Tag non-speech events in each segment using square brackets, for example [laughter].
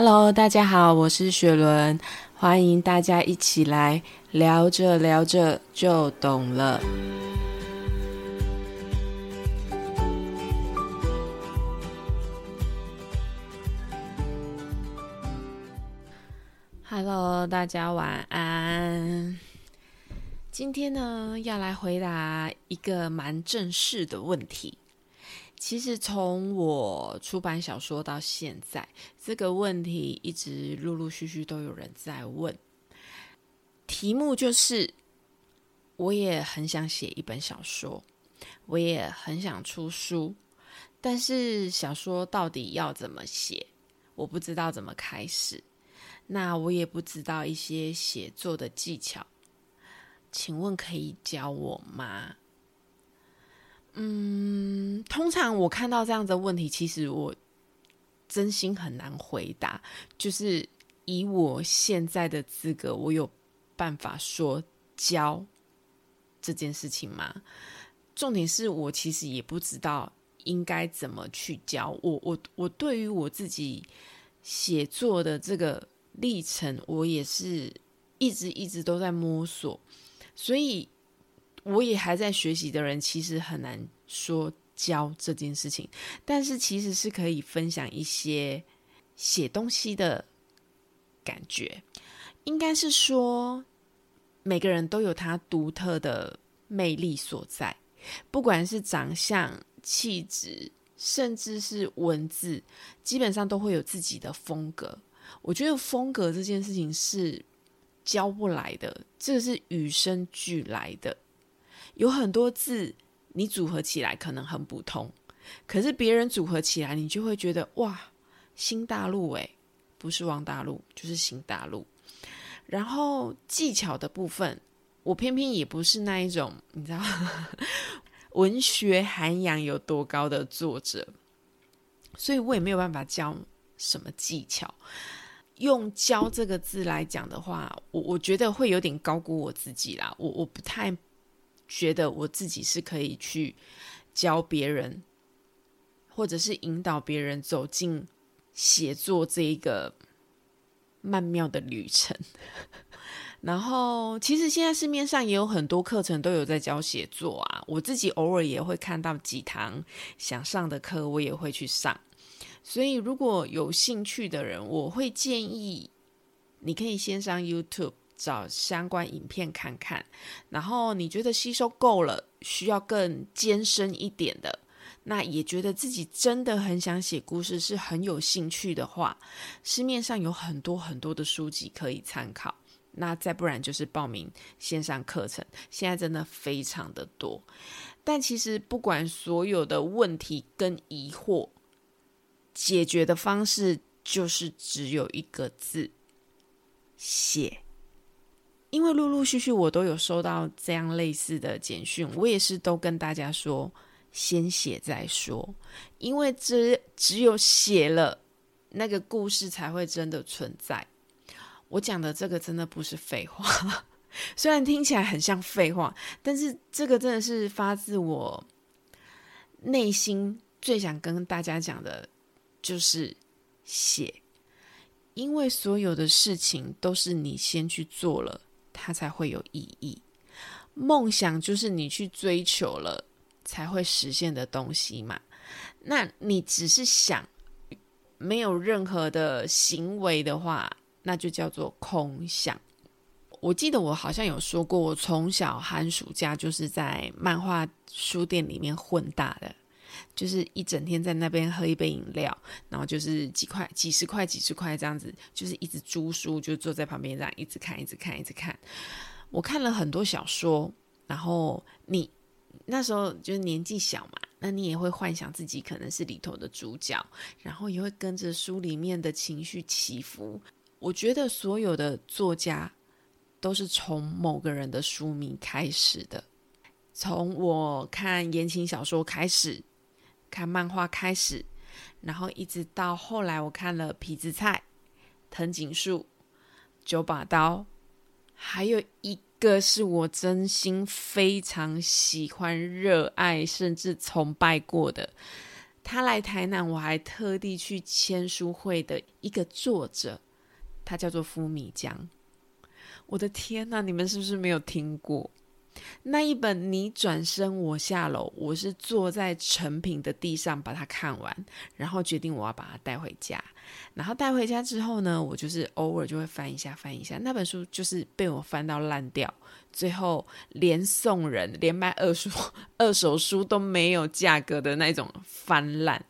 Hello，大家好，我是雪伦，欢迎大家一起来聊着聊着就懂了。Hello，大家晚安。今天呢，要来回答一个蛮正式的问题。其实从我出版小说到现在，这个问题一直陆陆续续都有人在问。题目就是，我也很想写一本小说，我也很想出书，但是小说到底要怎么写，我不知道怎么开始。那我也不知道一些写作的技巧，请问可以教我吗？嗯，通常我看到这样的问题，其实我真心很难回答。就是以我现在的资格，我有办法说教这件事情吗？重点是我其实也不知道应该怎么去教。我我我对于我自己写作的这个历程，我也是一直一直都在摸索，所以。我也还在学习的人，其实很难说教这件事情，但是其实是可以分享一些写东西的感觉。应该是说，每个人都有他独特的魅力所在，不管是长相、气质，甚至是文字，基本上都会有自己的风格。我觉得风格这件事情是教不来的，这是与生俱来的。有很多字，你组合起来可能很普通，可是别人组合起来，你就会觉得哇，新大陆诶，不是王大陆就是新大陆。然后技巧的部分，我偏偏也不是那一种，你知道，[laughs] 文学涵养有多高的作者，所以我也没有办法教什么技巧。用“教”这个字来讲的话，我我觉得会有点高估我自己啦，我我不太。觉得我自己是可以去教别人，或者是引导别人走进写作这一个曼妙的旅程。[laughs] 然后，其实现在市面上也有很多课程都有在教写作啊。我自己偶尔也会看到几堂想上的课，我也会去上。所以，如果有兴趣的人，我会建议你可以先上 YouTube。找相关影片看看，然后你觉得吸收够了，需要更艰深一点的，那也觉得自己真的很想写故事，是很有兴趣的话，市面上有很多很多的书籍可以参考。那再不然就是报名线上课程，现在真的非常的多。但其实不管所有的问题跟疑惑，解决的方式就是只有一个字：写。因为陆陆续续我都有收到这样类似的简讯，我也是都跟大家说，先写再说，因为只只有写了，那个故事才会真的存在。我讲的这个真的不是废话，[laughs] 虽然听起来很像废话，但是这个真的是发自我内心最想跟大家讲的，就是写，因为所有的事情都是你先去做了。它才会有意义。梦想就是你去追求了才会实现的东西嘛？那你只是想，没有任何的行为的话，那就叫做空想。我记得我好像有说过，我从小寒暑假就是在漫画书店里面混大的，就是一整天在那边喝一杯饮料，然后就是几块、几十块、几十块这样子，就是一直租书，就坐在旁边这样一直看、一直看、一直看。我看了很多小说，然后你那时候就是年纪小嘛，那你也会幻想自己可能是里头的主角，然后也会跟着书里面的情绪起伏。我觉得所有的作家都是从某个人的书名开始的，从我看言情小说开始。看漫画开始，然后一直到后来，我看了痞子蔡、藤井树、九把刀，还有一个是我真心非常喜欢、热爱甚至崇拜过的他来台南，我还特地去签书会的一个作者，他叫做夫米江。我的天呐，你们是不是没有听过？那一本《你转身我下楼》，我是坐在成品的地上把它看完，然后决定我要把它带回家。然后带回家之后呢，我就是偶尔就会翻一下翻一下。那本书就是被我翻到烂掉，最后连送人、连卖二手二手书都没有价格的那种翻烂。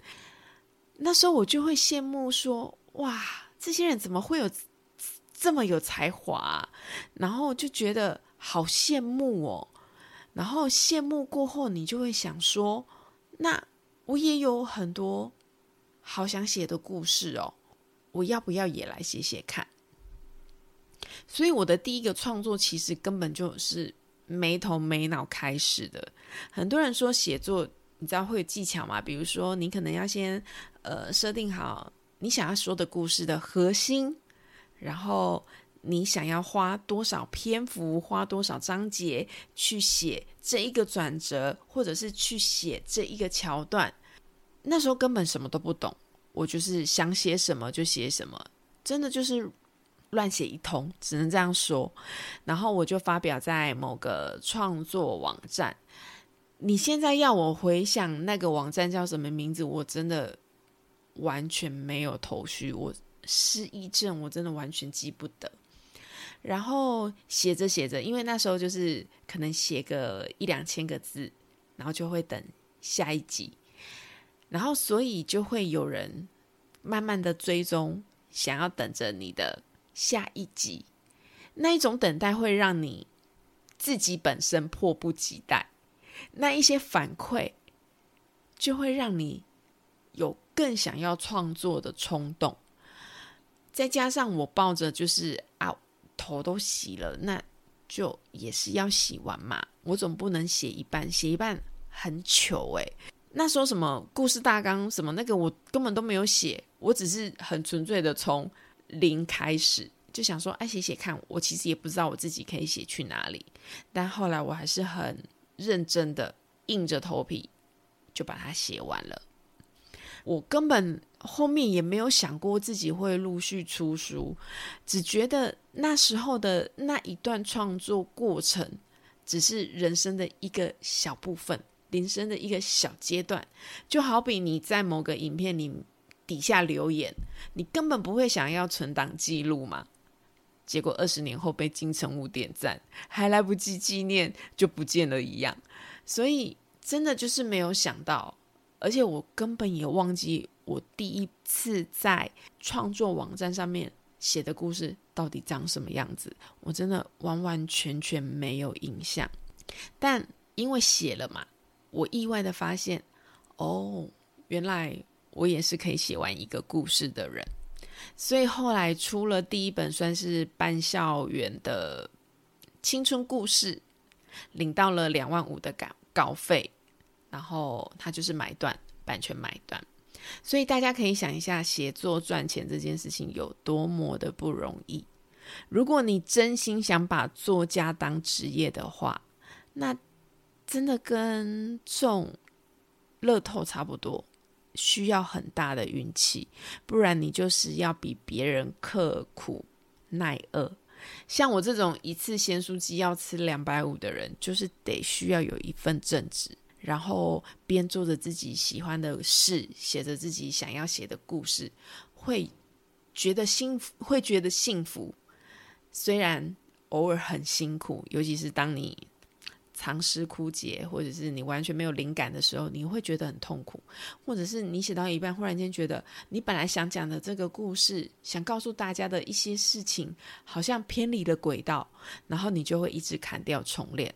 那时候我就会羡慕说：“哇，这些人怎么会有这么有才华？”然后就觉得。好羡慕哦，然后羡慕过后，你就会想说：那我也有很多好想写的故事哦，我要不要也来写写看？所以我的第一个创作其实根本就是没头没脑开始的。很多人说写作，你知道会有技巧吗？比如说，你可能要先呃设定好你想要说的故事的核心，然后。你想要花多少篇幅，花多少章节去写这一个转折，或者是去写这一个桥段？那时候根本什么都不懂，我就是想写什么就写什么，真的就是乱写一通，只能这样说。然后我就发表在某个创作网站。你现在要我回想那个网站叫什么名字，我真的完全没有头绪。我失忆症，我真的完全记不得。然后写着写着，因为那时候就是可能写个一两千个字，然后就会等下一集，然后所以就会有人慢慢的追踪，想要等着你的下一集。那一种等待会让你自己本身迫不及待，那一些反馈就会让你有更想要创作的冲动。再加上我抱着就是。头都洗了，那就也是要洗完嘛。我总不能写一半，写一半很糗诶。那说什么故事大纲什么那个，我根本都没有写，我只是很纯粹的从零开始，就想说，哎，写写看。我其实也不知道我自己可以写去哪里，但后来我还是很认真的，硬着头皮就把它写完了。我根本后面也没有想过自己会陆续出书，只觉得那时候的那一段创作过程，只是人生的一个小部分，人生的一个小阶段。就好比你在某个影片里底下留言，你根本不会想要存档记录嘛，结果二十年后被金城武点赞，还来不及纪念就不见了一样。所以真的就是没有想到。而且我根本也忘记我第一次在创作网站上面写的故事到底长什么样子，我真的完完全全没有印象。但因为写了嘛，我意外的发现，哦，原来我也是可以写完一个故事的人。所以后来出了第一本算是半校园的青春故事，领到了两万五的稿稿费。然后他就是买断版权买断，所以大家可以想一下，写作赚钱这件事情有多么的不容易。如果你真心想把作家当职业的话，那真的跟中乐透差不多，需要很大的运气，不然你就是要比别人刻苦耐饿。像我这种一次咸酥鸡要吃两百五的人，就是得需要有一份正职。然后边做着自己喜欢的事，写着自己想要写的故事，会觉得幸福，会觉得幸福。虽然偶尔很辛苦，尤其是当你藏诗枯竭，或者是你完全没有灵感的时候，你会觉得很痛苦。或者是你写到一半，忽然间觉得你本来想讲的这个故事，想告诉大家的一些事情，好像偏离了轨道，然后你就会一直砍掉重练。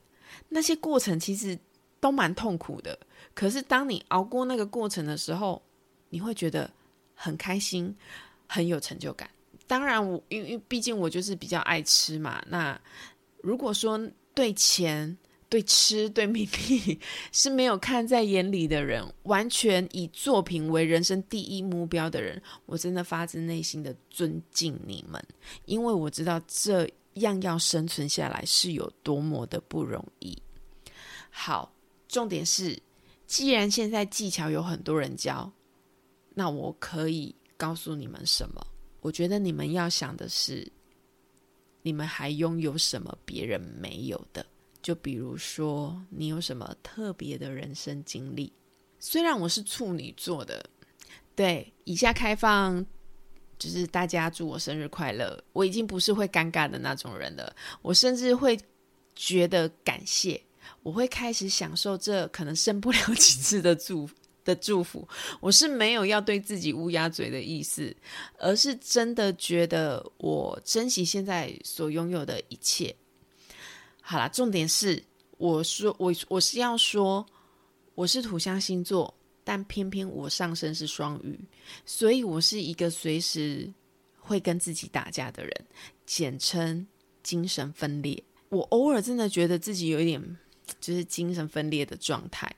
那些过程其实。都蛮痛苦的，可是当你熬过那个过程的时候，你会觉得很开心，很有成就感。当然，我因为毕竟我就是比较爱吃嘛。那如果说对钱、对吃、对名利是没有看在眼里的人，完全以作品为人生第一目标的人，我真的发自内心的尊敬你们，因为我知道这样要生存下来是有多么的不容易。好。重点是，既然现在技巧有很多人教，那我可以告诉你们什么？我觉得你们要想的是，你们还拥有什么别人没有的？就比如说，你有什么特别的人生经历？虽然我是处女座的，对，以下开放，就是大家祝我生日快乐。我已经不是会尴尬的那种人了，我甚至会觉得感谢，我会开始享受这可能生不了 [laughs] 几次的祝的祝福。我是没有要对自己乌鸦嘴的意思，而是真的觉得我珍惜现在所拥有的一切。好啦，重点是我说我我是要说我是土象星座，但偏偏我上身是双鱼，所以我是一个随时会跟自己打架的人，简称精神分裂。我偶尔真的觉得自己有一点就是精神分裂的状态，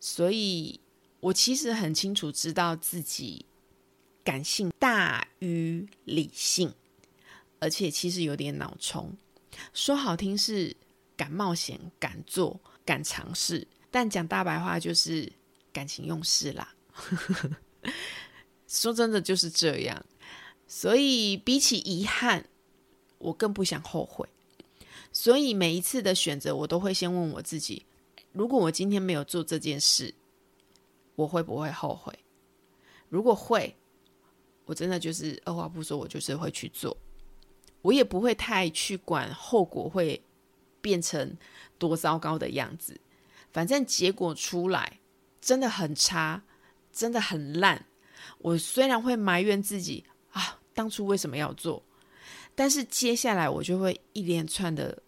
所以我其实很清楚知道自己感性大于理性，而且其实有点脑冲。说好听是敢冒险、敢做、敢尝试，但讲大白话就是感情用事啦。[laughs] 说真的就是这样，所以比起遗憾，我更不想后悔。所以每一次的选择，我都会先问我自己：如果我今天没有做这件事，我会不会后悔？如果会，我真的就是二话不说，我就是会去做。我也不会太去管后果会变成多糟糕的样子，反正结果出来真的很差，真的很烂。我虽然会埋怨自己啊，当初为什么要做，但是接下来我就会一连串的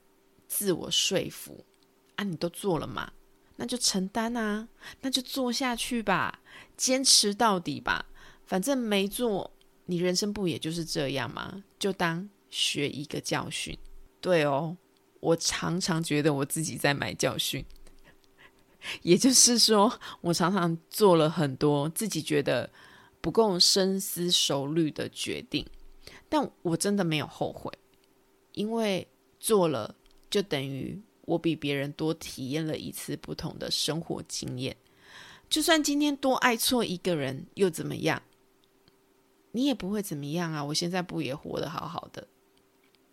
自我说服啊，你都做了嘛，那就承担啊，那就做下去吧，坚持到底吧，反正没做，你人生不也就是这样吗？就当。学一个教训，对哦，我常常觉得我自己在买教训，[laughs] 也就是说，我常常做了很多自己觉得不够深思熟虑的决定，但我真的没有后悔，因为做了就等于我比别人多体验了一次不同的生活经验，就算今天多爱错一个人又怎么样？你也不会怎么样啊！我现在不也活得好好的？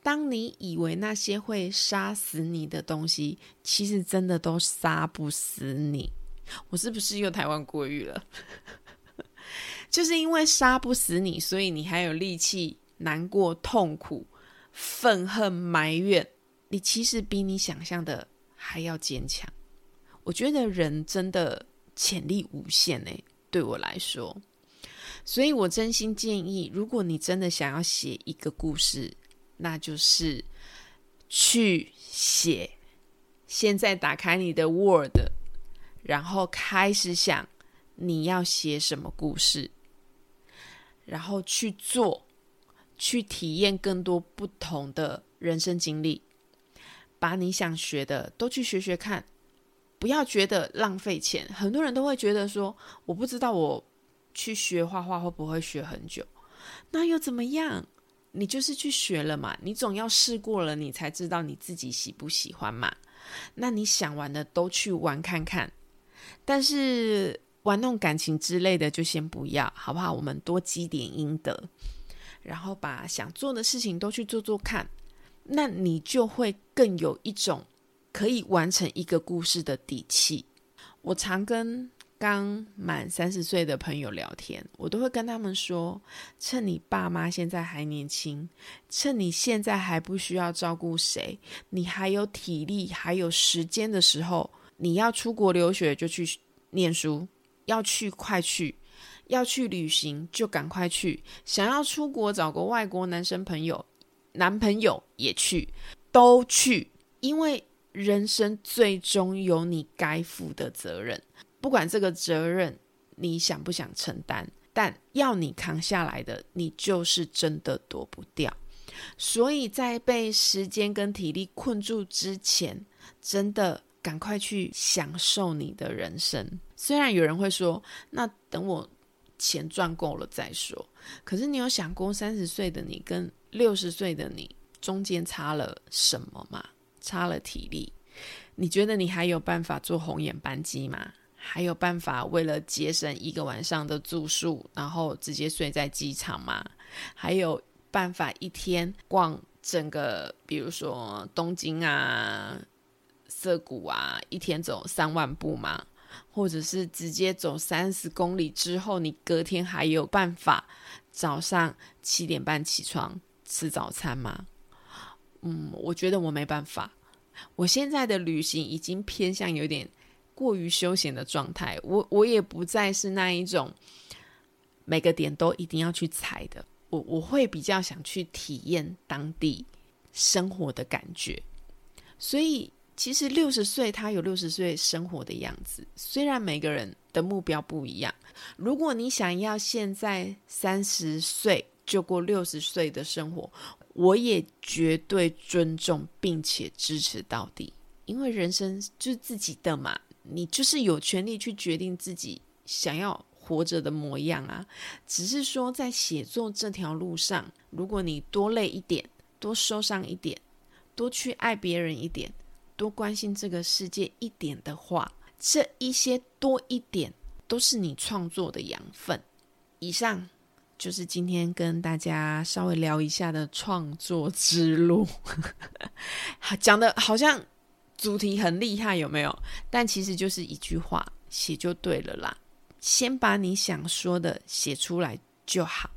当你以为那些会杀死你的东西，其实真的都杀不死你。我是不是又台湾国语了？[laughs] 就是因为杀不死你，所以你还有力气难过、痛苦、愤恨、埋怨。你其实比你想象的还要坚强。我觉得人真的潜力无限诶，对我来说。所以我真心建议，如果你真的想要写一个故事，那就是去写。现在打开你的 Word，然后开始想你要写什么故事，然后去做，去体验更多不同的人生经历。把你想学的都去学学看，不要觉得浪费钱。很多人都会觉得说，我不知道我去学画画会不会学很久，那又怎么样？你就是去学了嘛，你总要试过了，你才知道你自己喜不喜欢嘛。那你想玩的都去玩看看，但是玩弄感情之类的就先不要，好不好？我们多积点阴德，然后把想做的事情都去做做看，那你就会更有一种可以完成一个故事的底气。我常跟。刚满三十岁的朋友聊天，我都会跟他们说：趁你爸妈现在还年轻，趁你现在还不需要照顾谁，你还有体力、还有时间的时候，你要出国留学就去念书，要去快去，要去旅行就赶快去，想要出国找个外国男生朋友、男朋友也去，都去，因为人生最终有你该负的责任。不管这个责任你想不想承担，但要你扛下来的，你就是真的躲不掉。所以在被时间跟体力困住之前，真的赶快去享受你的人生。虽然有人会说，那等我钱赚够了再说。可是你有想过，三十岁的你跟六十岁的你中间差了什么吗？差了体力。你觉得你还有办法坐红眼班机吗？还有办法为了节省一个晚上的住宿，然后直接睡在机场吗？还有办法一天逛整个，比如说东京啊、涩谷啊，一天走三万步吗？或者是直接走三十公里之后，你隔天还有办法早上七点半起床吃早餐吗？嗯，我觉得我没办法。我现在的旅行已经偏向有点过于休闲的状态，我我也不再是那一种每个点都一定要去踩的。我我会比较想去体验当地生活的感觉，所以。其实六十岁，他有六十岁生活的样子。虽然每个人的目标不一样，如果你想要现在三十岁就过六十岁的生活，我也绝对尊重并且支持到底。因为人生就是自己的嘛，你就是有权利去决定自己想要活着的模样啊。只是说，在写作这条路上，如果你多累一点，多受伤一点，多去爱别人一点。多关心这个世界一点的话，这一些多一点都是你创作的养分。以上就是今天跟大家稍微聊一下的创作之路，[laughs] 讲的好像主题很厉害，有没有？但其实就是一句话，写就对了啦。先把你想说的写出来就好。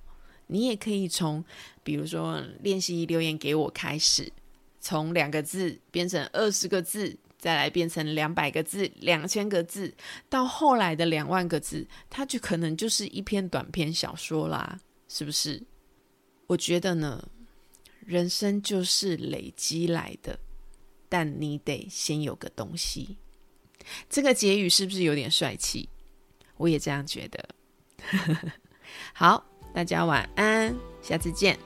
你也可以从，比如说练习留言给我开始。从两个字变成二十个字，再来变成两百个字、两千个字，到后来的两万个字，它就可能就是一篇短篇小说啦，是不是？我觉得呢，人生就是累积来的，但你得先有个东西。这个结语是不是有点帅气？我也这样觉得。[laughs] 好，大家晚安，下次见。